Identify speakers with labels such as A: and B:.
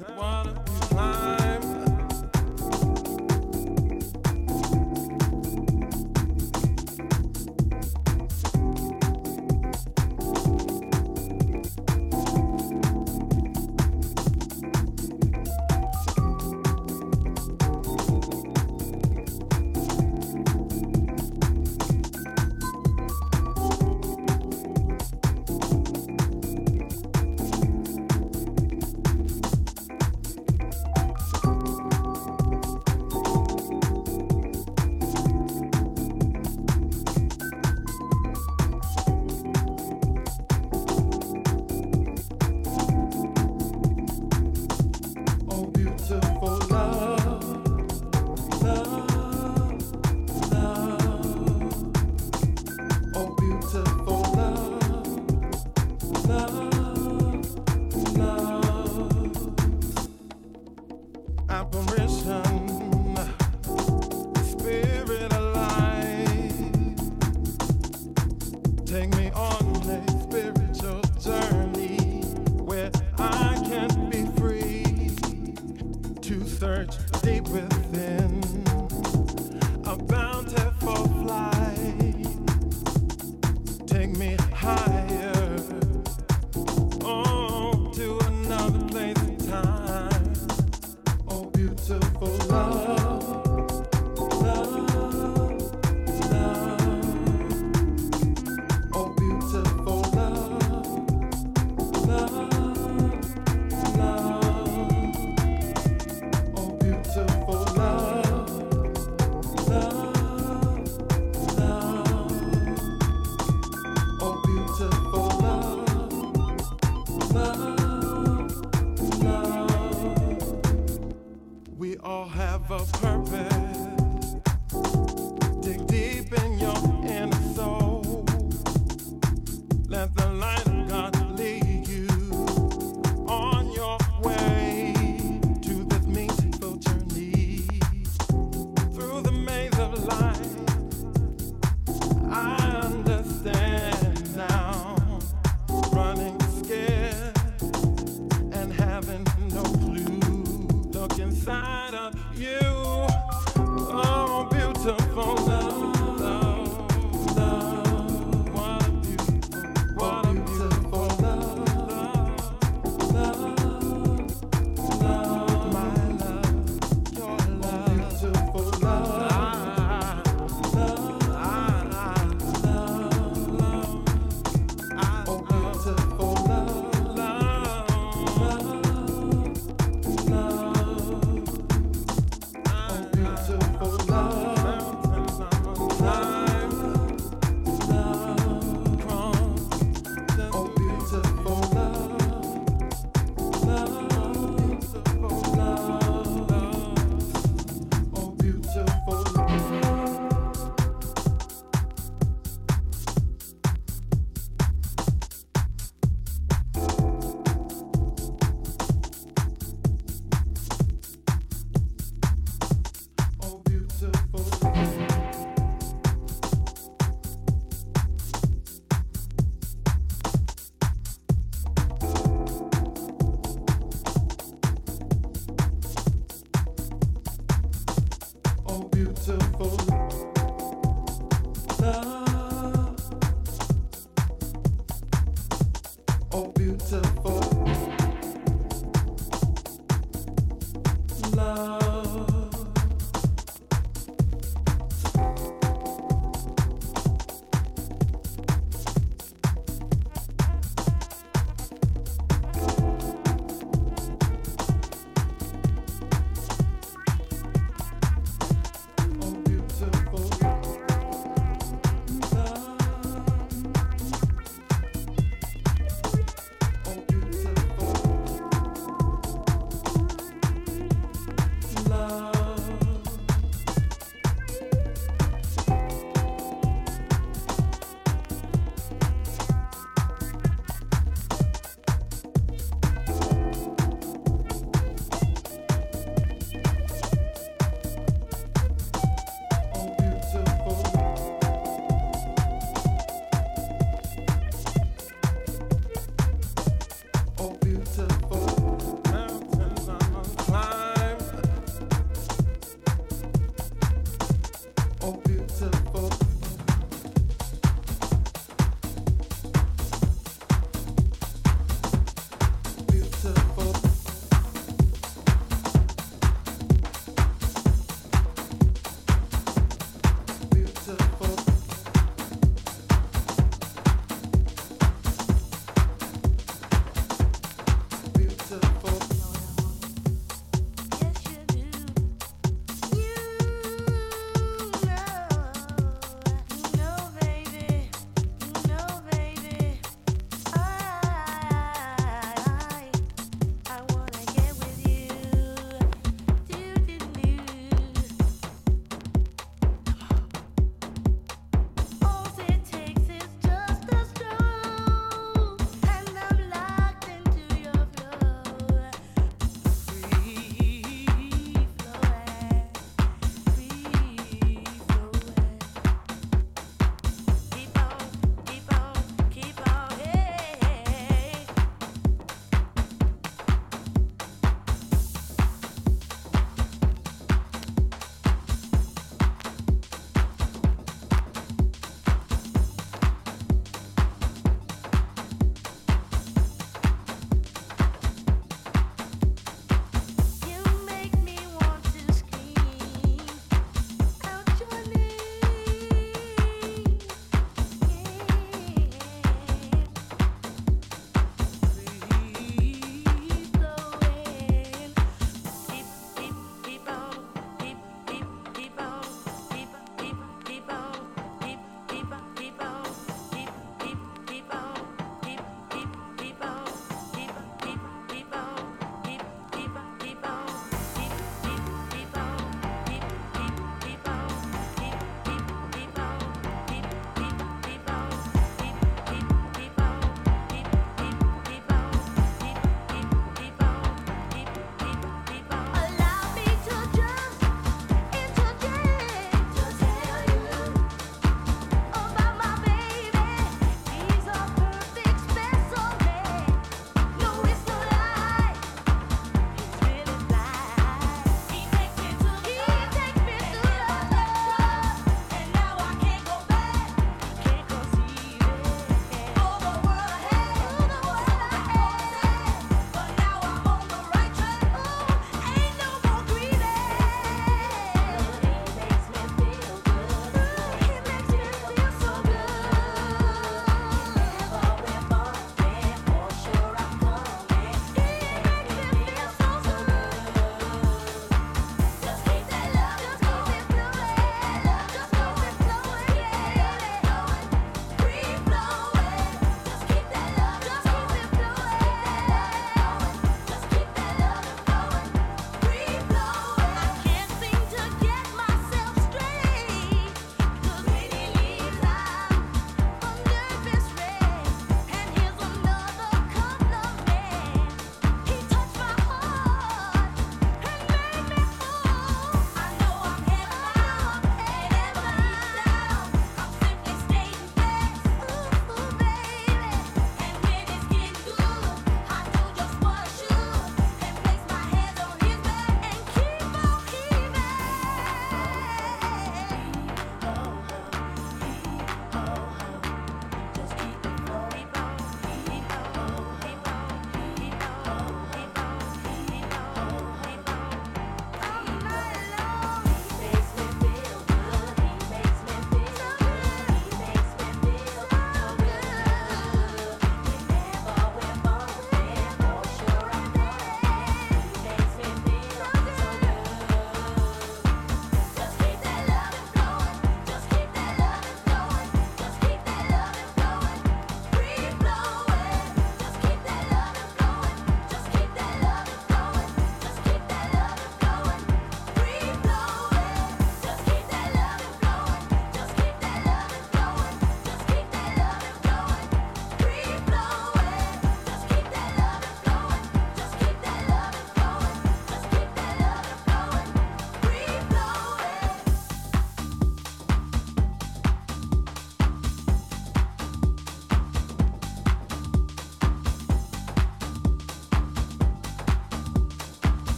A: Wanna